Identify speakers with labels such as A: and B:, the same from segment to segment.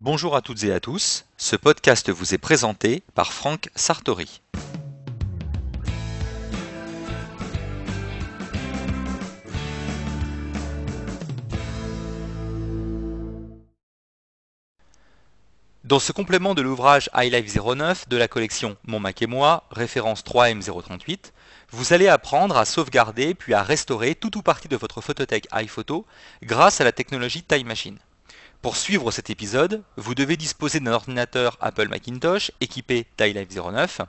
A: Bonjour à toutes et à tous, ce podcast vous est présenté par Franck Sartori. Dans ce complément de l'ouvrage iLife 09 de la collection Mon Mac et moi, référence 3M038, vous allez apprendre à sauvegarder puis à restaurer tout ou partie de votre photothèque iPhoto grâce à la technologie Time Machine. Pour suivre cet épisode, vous devez disposer d'un ordinateur Apple Macintosh équipé d'iLife 09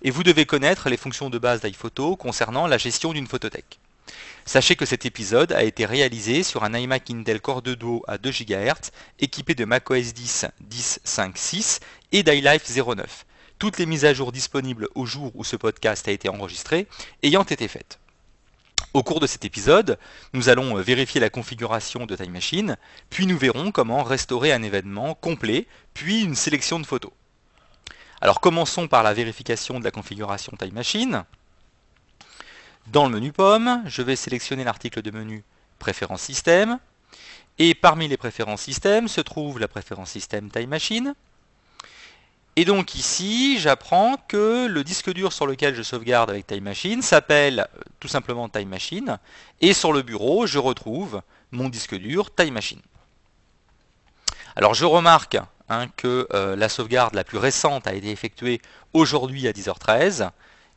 A: et vous devez connaître les fonctions de base d'iPhoto concernant la gestion d'une photothèque. Sachez que cet épisode a été réalisé sur un iMac Intel Core 2 Duo à 2 GHz équipé de macOS 10 10.5.6 et d'iLife 09. Toutes les mises à jour disponibles au jour où ce podcast a été enregistré ayant été faites. Au cours de cet épisode, nous allons euh, vérifier la configuration de Time Machine, puis nous verrons comment restaurer un événement complet, puis une sélection de photos. Alors commençons par la vérification de la configuration Time Machine. Dans le menu Pomme, je vais sélectionner l'article de menu Préférences système, et parmi les préférences système se trouve la préférence système Time Machine. Et donc ici, j'apprends que le disque dur sur lequel je sauvegarde avec Time Machine s'appelle euh, tout simplement Time Machine. Et sur le bureau, je retrouve mon disque dur Time Machine. Alors je remarque hein, que euh, la sauvegarde la plus récente a été effectuée aujourd'hui à 10h13.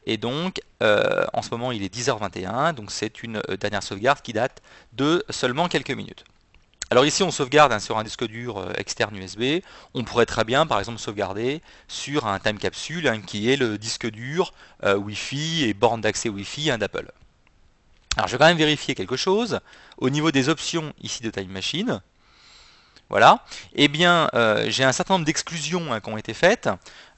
A: Et donc, euh, en ce moment, il est 10h21, donc c'est une dernière sauvegarde qui date de seulement quelques minutes. Alors ici, on sauvegarde hein, sur un disque dur euh, externe USB. On pourrait très bien, par exemple, sauvegarder sur un time capsule hein, qui est le disque dur euh, Wi-Fi et borne d'accès Wi-Fi hein, d'Apple. Alors je vais quand même vérifier quelque chose. Au niveau des options ici de Time Machine, voilà, eh bien euh, j'ai un certain nombre d'exclusions qui ont été faites.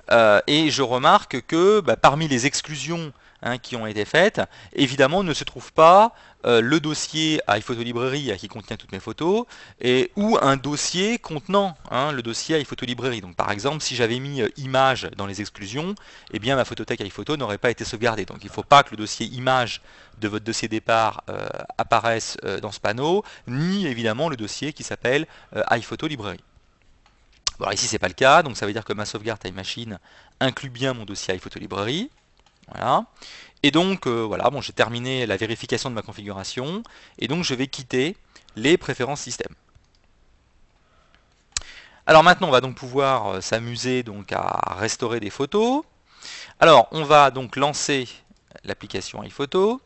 A: Et je remarque que bah, parmi les exclusions Hein, qui ont été faites. Évidemment, ne se trouve pas euh, le dossier iPhoto Librairie qui contient toutes mes photos, et, ou un dossier contenant hein, le dossier iPhoto Librairie. Donc par exemple, si j'avais mis euh, image dans les exclusions, eh bien ma photothèque iPhoto n'aurait pas été sauvegardée. Donc il ne faut pas que le dossier image de votre dossier départ euh, apparaisse dans ce panneau, ni évidemment le dossier qui s'appelle iPhoto Bon, ici c'est pas le cas, donc ça veut dire que ma sauvegarde Time Machine inclut bien mon dossier iPhoto Librairie. Voilà. Et donc, euh, voilà, bon, j'ai terminé la vérification de ma configuration. Et donc, je vais quitter les préférences système. Alors maintenant, on va donc pouvoir euh, s'amuser donc à restaurer des photos. Alors, on va donc lancer l'application iPhoto.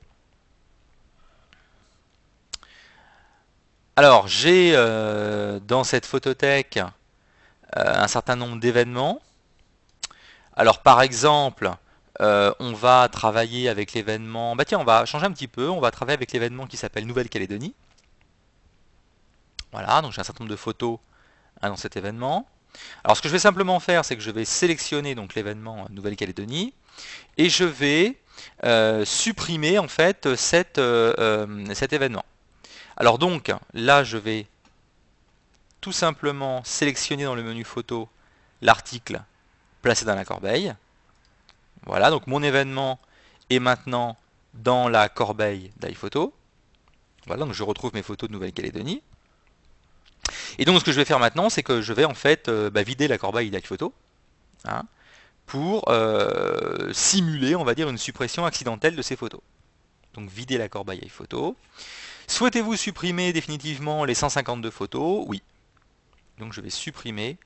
A: Alors, j'ai euh, dans cette photothèque un certain nombre d'événements. Alors, par exemple, euh, on va travailler avec l'événement. Bah tiens, on va changer un petit peu. On va travailler avec l'événement qui s'appelle Nouvelle-Calédonie. Voilà, donc j'ai un certain nombre de photos hein, dans cet événement. Alors ce que je vais simplement faire, c'est que je vais sélectionner donc l'événement Nouvelle-Calédonie et je vais euh, supprimer en fait euh, cet événement. Alors donc là, je vais tout simplement sélectionner dans le menu photo l'article placé dans la corbeille. Voilà, donc mon événement est maintenant dans la corbeille d'iPhoto. Voilà, donc je retrouve mes photos de Nouvelle-Calédonie. Et donc ce que je vais faire maintenant, c'est que je vais en fait euh, bah, vider la corbeille d'iPhoto hein, pour euh, simuler, on va dire, une suppression accidentelle de ces photos. Donc vider la corbeille iPhoto. Souhaitez-vous supprimer définitivement les 152 photos? Oui. Donc je vais supprimer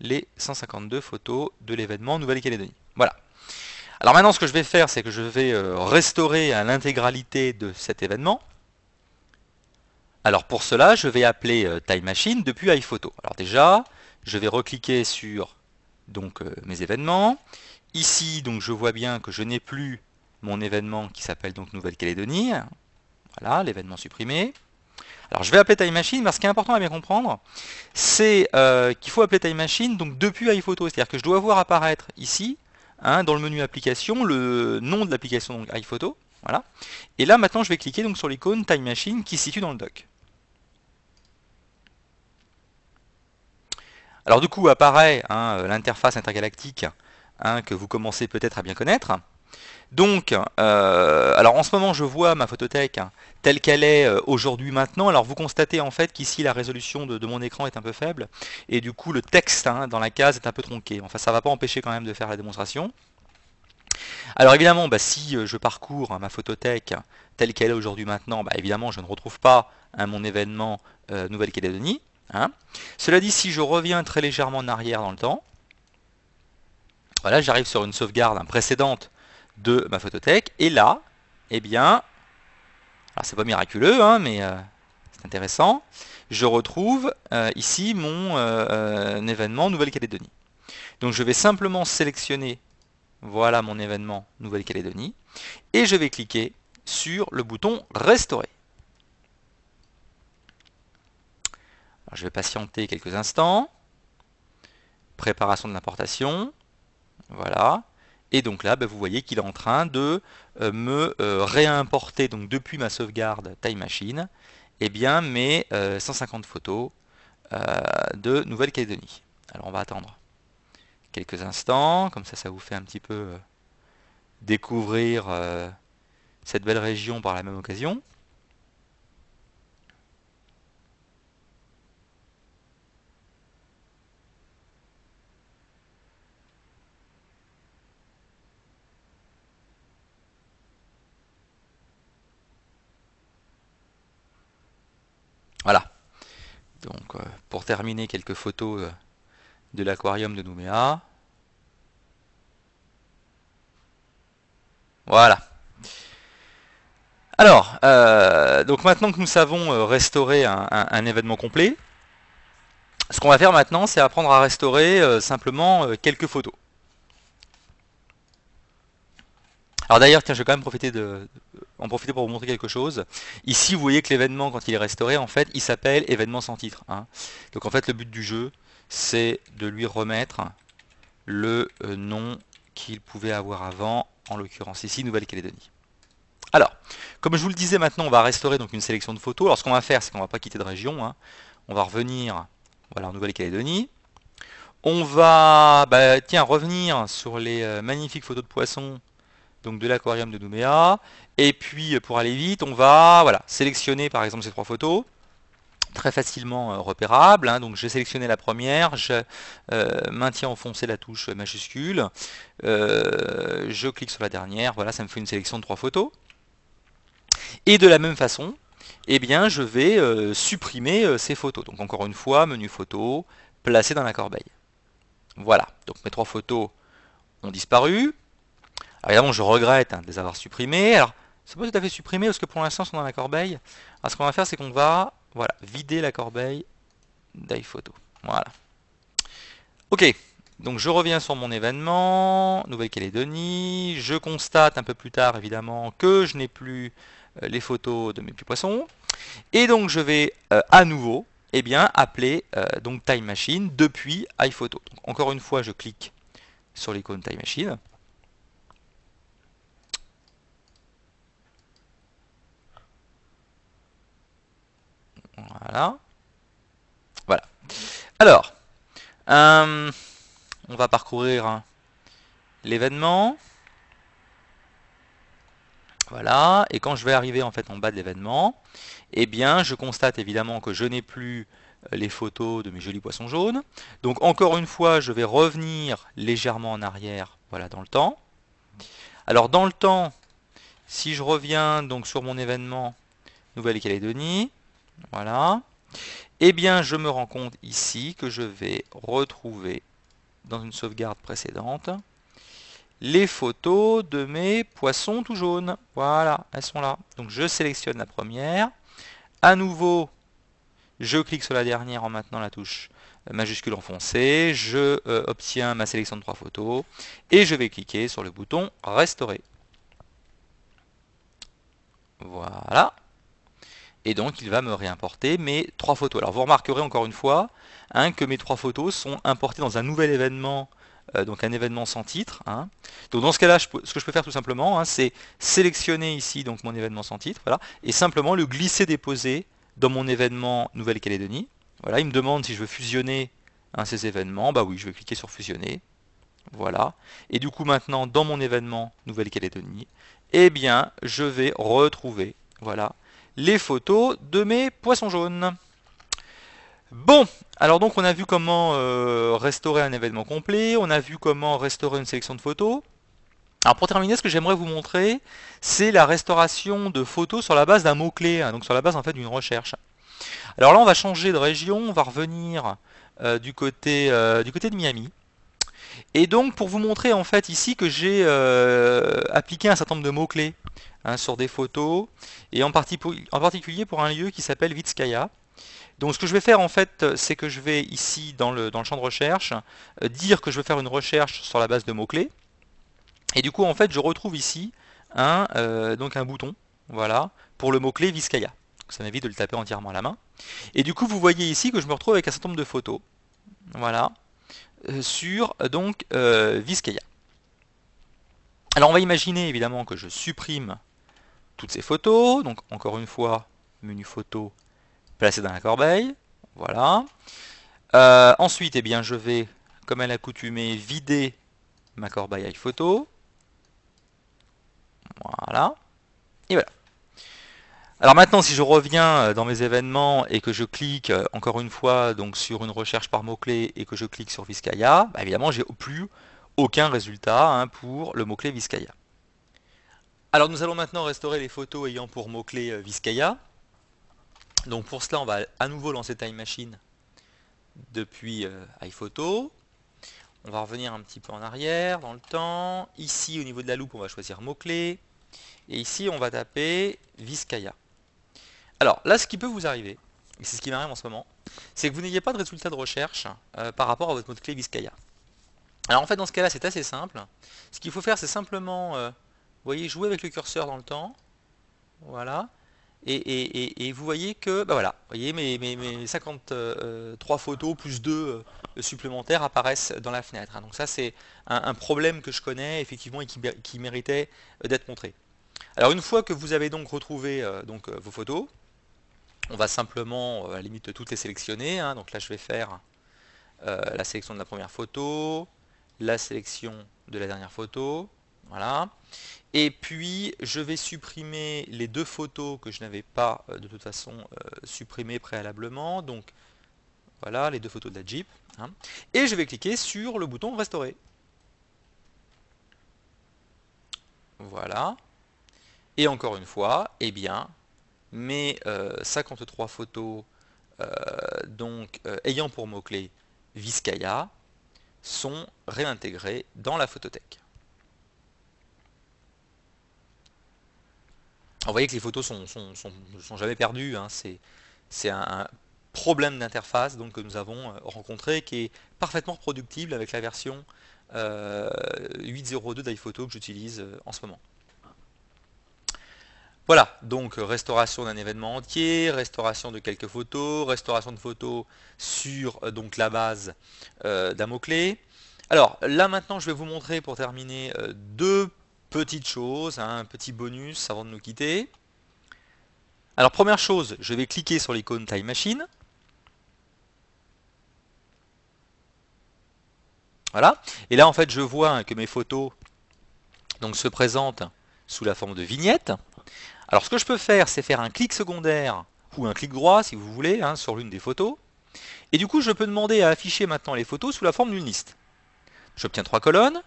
A: les 152 photos de l'événement Nouvelle-Calédonie. Voilà. Alors maintenant, ce que je vais faire, c'est que je vais euh, restaurer l'intégralité de cet événement. Alors pour cela, je vais appeler euh, Time Machine depuis iPhoto. Alors déjà, je vais recliquer sur euh, mes événements. Ici, donc, je vois bien que je n'ai plus mon événement qui s'appelle donc Nouvelle-Calédonie. Voilà, l'événement supprimé. Alors je vais appeler Time Machine, mais ce qui est important à bien comprendre, c'est qu'il faut appeler Time Machine donc depuis iPhoto. C'est-à-dire que je dois voir apparaître ici Hein, dans le menu application le nom de l'application iPhoto. Voilà. Et là maintenant je vais cliquer donc sur l'icône Time Machine qui se situe dans le dock. Alors du coup apparaît hein, l'interface intergalactique hein, que vous commencez peut-être à bien connaître. Donc, euh, alors en ce moment, je vois ma photothèque hein, telle qu'elle est euh, aujourd'hui maintenant. Alors vous constatez en fait qu'ici la résolution de, mon écran est un peu faible et du coup le texte hein, dans la case est un peu tronqué. Enfin, ça va pas empêcher quand même de faire la démonstration. Alors évidemment, bah, si euh, je parcours hein, ma photothèque telle qu'elle est aujourd'hui maintenant, bah, évidemment je ne retrouve pas mon événement Nouvelle-Calédonie. Cela dit, si je reviens très légèrement en arrière dans le temps, voilà, j'arrive sur une sauvegarde précédente de ma photothèque. Et là, eh bien, alors c'est pas miraculeux, hein, mais euh, c'est intéressant, je retrouve euh, ici mon euh, événement Nouvelle-Calédonie. Donc je vais simplement sélectionner, voilà mon événement Nouvelle-Calédonie, et je vais cliquer sur le bouton Restaurer. je vais patienter quelques instants. Préparation de l'importation. Voilà. Et donc là, bah, vous voyez qu'il est en train de euh, me euh, réimporter, donc depuis ma sauvegarde Time Machine, eh bien, mes 150 euh, photos de Nouvelle-Calédonie. Alors on va attendre quelques instants, comme ça, ça vous fait un petit peu découvrir cette belle région par la même occasion. Voilà. Donc, euh, pour terminer, quelques photos euh, de l'aquarium de Nouméa. Voilà. Alors, euh, donc maintenant que nous savons restaurer un, événement complet, ce qu'on va faire maintenant, c'est apprendre à restaurer simplement quelques photos. Alors d'ailleurs, tiens, je vais quand même profiter de, en profiter pour vous montrer quelque chose. Ici, vous voyez que l'événement, quand il est restauré, en fait, il s'appelle événement sans titre. Hein. Donc en fait, le but du jeu, c'est de lui remettre le euh, nom qu'il pouvait avoir avant, en l'occurrence ici, Nouvelle-Calédonie. Alors, comme je vous le disais maintenant, on va restaurer donc une sélection de photos. Alors ce qu'on va faire, c'est qu'on ne va pas quitter de région. Hein. On va revenir voilà, en Nouvelle-Calédonie. On va bah, tiens, revenir sur les euh, magnifiques photos de poissons donc de l'aquarium de Nouméa. Et puis pour aller vite, on va voilà, sélectionner par exemple ces trois photos très facilement euh, repérables. Hein. Donc j'ai sélectionné la première, je euh, maintiens enfoncé la touche majuscule, euh, je clique sur la dernière, voilà, ça me fait une sélection de trois photos. Et de la même façon, eh bien, je vais supprimer ces photos. Donc encore une fois, menu photo, placer dans la corbeille. Voilà, donc mes trois photos ont disparu. Évidemment, je regrette hein, de les avoir supprimés. Alors, c'est pas tout à fait supprimé parce que pour l'instant, ils sont dans la corbeille. Alors, ce qu'on va faire, c'est qu'on va voilà, vider la corbeille d'iPhoto. Voilà. Ok, donc je reviens sur mon événement, Nouvelle-Calédonie. Je constate un peu plus tard, évidemment, que je n'ai plus euh, les photos de mes petits poissons. Et donc, je vais euh, à nouveau eh bien, appeler euh, donc Time Machine depuis iPhoto. Encore une fois, je clique sur l'icône Time Machine. Voilà. Voilà. Alors, euh, on va parcourir hein, l'événement. Voilà, et quand je vais arriver en fait en bas de l'événement, eh bien je constate évidemment que je n'ai plus euh, les photos de mes jolis poissons jaunes. Donc encore une fois, je vais revenir légèrement en arrière, voilà, dans le temps. Alors dans le temps, si je reviens donc sur mon événement Nouvelle-Calédonie, voilà. Eh bien, je me rends compte ici que je vais retrouver dans une sauvegarde précédente les photos de mes poissons tout jaunes. Voilà, elles sont là. Donc je sélectionne la première. À nouveau, je clique sur la dernière en maintenant la touche majuscule enfoncée. Je euh, obtiens ma sélection de trois photos. Et je vais cliquer sur le bouton restaurer. Voilà et donc il va me réimporter mes trois photos. Alors vous remarquerez encore une fois hein, que mes trois photos sont importées dans un nouvel événement, euh, donc un événement sans titre. Hein. Donc dans ce cas-là, ce que je peux faire tout simplement, hein, c'est sélectionner ici donc mon événement sans titre, voilà, et simplement le glisser-déposer dans mon événement Nouvelle-Calédonie. Voilà, il me demande si je veux fusionner ces événements, bah oui, je vais cliquer sur fusionner. Voilà. Et du coup maintenant dans mon événement Nouvelle-Calédonie, eh bien je vais retrouver voilà les photos de mes poissons jaunes. Bon, alors donc on a vu comment euh, restaurer un événement complet, on a vu comment restaurer une sélection de photos. Alors pour terminer, ce que j'aimerais vous montrer, c'est la restauration de photos sur la base d'un mot-clé, hein, donc sur la base en fait d'une recherche. Alors là on va changer de région, on va revenir euh, euh, du côté de Miami. Et donc pour vous montrer en fait ici que j'ai appliqué un certain nombre de mots-clés hein, sur des photos, et en, particulier pour un lieu qui s'appelle Vitskaya. Donc ce que je vais faire en fait, c'est que je vais ici dans le, champ de recherche, euh, dire que je veux faire une recherche sur la base de mots-clés. Et du coup en fait je retrouve ici un, euh, donc un bouton, voilà, pour le mot-clé Vizcaya. Ça m'évite de le taper entièrement à la main. Et du coup vous voyez ici que je me retrouve avec un certain nombre de photos, voilà, euh, sur donc Vizcaya. Alors on va imaginer évidemment que je supprime toutes ces photos, donc encore une fois, menu photo, placer dans la corbeille. Voilà. Euh, ensuite, eh bien, je vais, comme à l'accoutumée, vider ma corbeille iPhoto. Voilà. Et voilà. Alors maintenant, si je reviens euh, dans mes événements et que je clique euh, encore une fois donc sur une recherche par mot-clé et que je clique sur Vizcaya, bah, évidemment, j'ai plus aucun résultat hein, pour le mot-clé Vizcaya. Alors nous allons maintenant restaurer les photos ayant pour mot-clé Vizcaya. Donc pour cela, on va à nouveau lancer Time Machine depuis euh, iPhoto. On va revenir un petit peu en arrière dans le temps. Ici, au niveau de la loupe, on va choisir mot-clé. Et ici, on va taper Vizcaya. Alors là, ce qui peut vous arriver, et c'est ce qui m'arrive en ce moment, c'est que vous n'ayez pas de résultat de recherche euh, par rapport à votre mot-clé Vizcaya. Alors en fait, dans ce cas-là, c'est assez simple. Ce qu'il faut faire, c'est simplement, euh, vous voyez, jouer avec le curseur dans le temps. Voilà. Et, vous voyez que, bah voilà, voyez mes, mes, 53 photos plus 2 euh, supplémentaires apparaissent dans la fenêtre. Hein. Donc ça c'est un, problème que je connais effectivement et qui, méritait euh, d'être montré. Alors une fois que vous avez donc retrouvé euh, vos photos, on va simplement à la limite toutes les sélectionner. Hein. Donc là je vais faire la sélection de la première photo, la sélection de la dernière photo, voilà. Et puis, je vais supprimer les deux photos que je n'avais pas euh, de toute façon euh, supprimées préalablement. Donc, voilà, les deux photos de la Jeep. Hein. Et je vais cliquer sur le bouton Restaurer. Voilà. Et encore une fois, eh bien, mes 53 euh, photos donc, ayant pour mot-clé Vizcaya sont réintégrées dans la photothèque. vous voyez que les photos sont, sont, jamais perdues, hein. c'est un, problème d'interface que nous avons euh, rencontré qui est parfaitement reproductible avec la version 8.02 euh, d'iPhoto que j'utilise euh, en ce moment. Voilà, donc restauration d'un événement entier, restauration de quelques photos, restauration de photos sur donc la base d'un mot-clé. Alors là maintenant je vais vous montrer pour terminer deux petite chose, hein, un petit bonus avant de nous quitter. Alors première chose, je vais cliquer sur l'icône Time Machine. Voilà. Et là en fait je vois que mes photos donc, se présentent sous la forme de vignettes. Alors ce que je peux faire c'est faire un clic secondaire ou un clic droit si vous voulez hein, sur l'une des photos. Et du coup je peux demander à afficher maintenant les photos sous la forme d'une liste. J'obtiens trois colonnes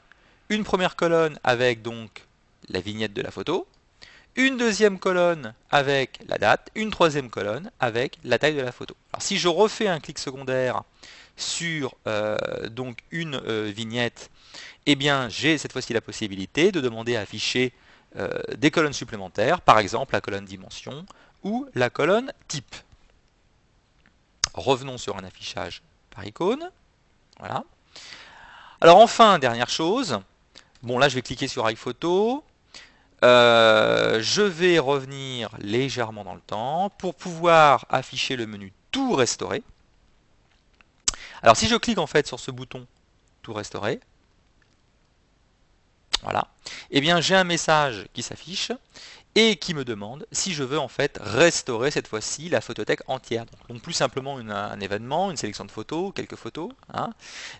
A: une première colonne avec donc la vignette de la photo, une deuxième colonne avec la date, une troisième colonne avec la taille de la photo. Alors si je refais un clic secondaire sur euh, donc une euh, vignette, eh bien j'ai cette fois-ci la possibilité de demander à afficher des colonnes supplémentaires, par exemple la colonne dimension ou la colonne type. Revenons sur un affichage par icône. Voilà. Alors enfin, dernière chose, Bon, là, je vais cliquer sur iPhoto. Euh, je vais revenir légèrement dans le temps pour pouvoir afficher le menu Tout restaurer. Alors, si je clique en fait sur ce bouton Tout restaurer, voilà, eh bien, j'ai un message qui s'affiche et qui me demande si je veux en fait restaurer cette fois-ci la photothèque entière. Donc, plus simplement un événement, une sélection de photos, quelques photos, hein,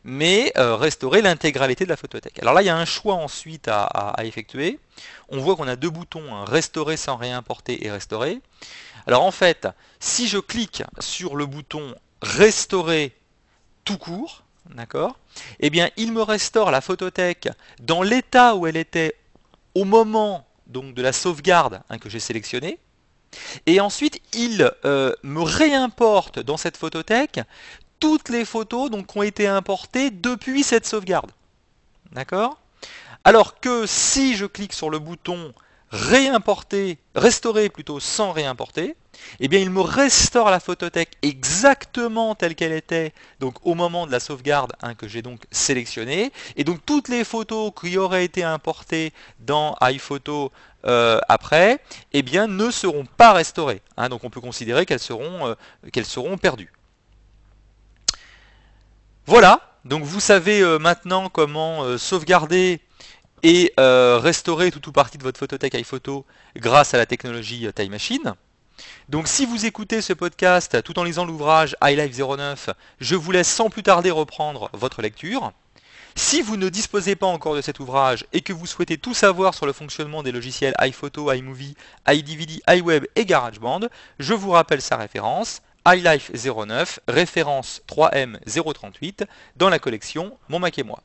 A: mais euh, restaurer l'intégralité de la photothèque. Alors là, il y a un choix ensuite à, effectuer. On voit qu'on a deux boutons, hein, restaurer sans réimporter et restaurer. Alors en fait, si je clique sur le bouton restaurer tout court, d'accord? Eh bien, il me restaure la photothèque dans l'état où elle était au moment de la sauvegarde hein, que j'ai sélectionnée. Et ensuite, il euh, me réimporte dans cette photothèque toutes les photos donc, qui ont été importées depuis cette sauvegarde. D'accord? Alors que si je clique sur le bouton réimporter, restaurer plutôt sans réimporter, eh bien il me restaure la photothèque exactement telle qu'elle était donc au moment de la sauvegarde hein, que j'ai donc sélectionnée. Et donc toutes les photos qui auraient été importées dans iPhoto euh, après, eh bien ne seront pas restaurées. Hein. donc on peut considérer qu'elles seront, euh, qu'elles seront perdues. Voilà, donc vous savez euh, maintenant comment sauvegarder et euh, restaurer tout ou partie de votre photothèque iPhoto grâce à la technologie euh, Time Machine. Donc si vous écoutez ce podcast tout en lisant l'ouvrage iLife 09, je vous laisse sans plus tarder reprendre votre lecture. Si vous ne disposez pas encore de cet ouvrage et que vous souhaitez tout savoir sur le fonctionnement des logiciels iPhoto, iMovie, iDVD, iWeb et GarageBand, je vous rappelle sa référence, iLife 09, référence 3M038, dans la collection Mon Mac et moi.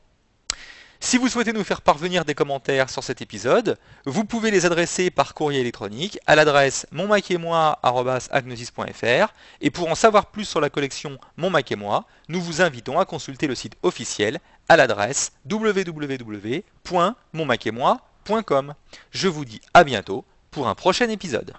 A: Si vous souhaitez nous faire parvenir des commentaires sur cet épisode, vous pouvez les adresser par courrier électronique à l'adresse monmac-et-moi@agnosis.fr et pour en savoir plus sur la collection Mon Mac et moi, nous vous invitons à consulter le site officiel à l'adresse www.monmacetmoi.com. Je vous dis à bientôt pour un prochain épisode.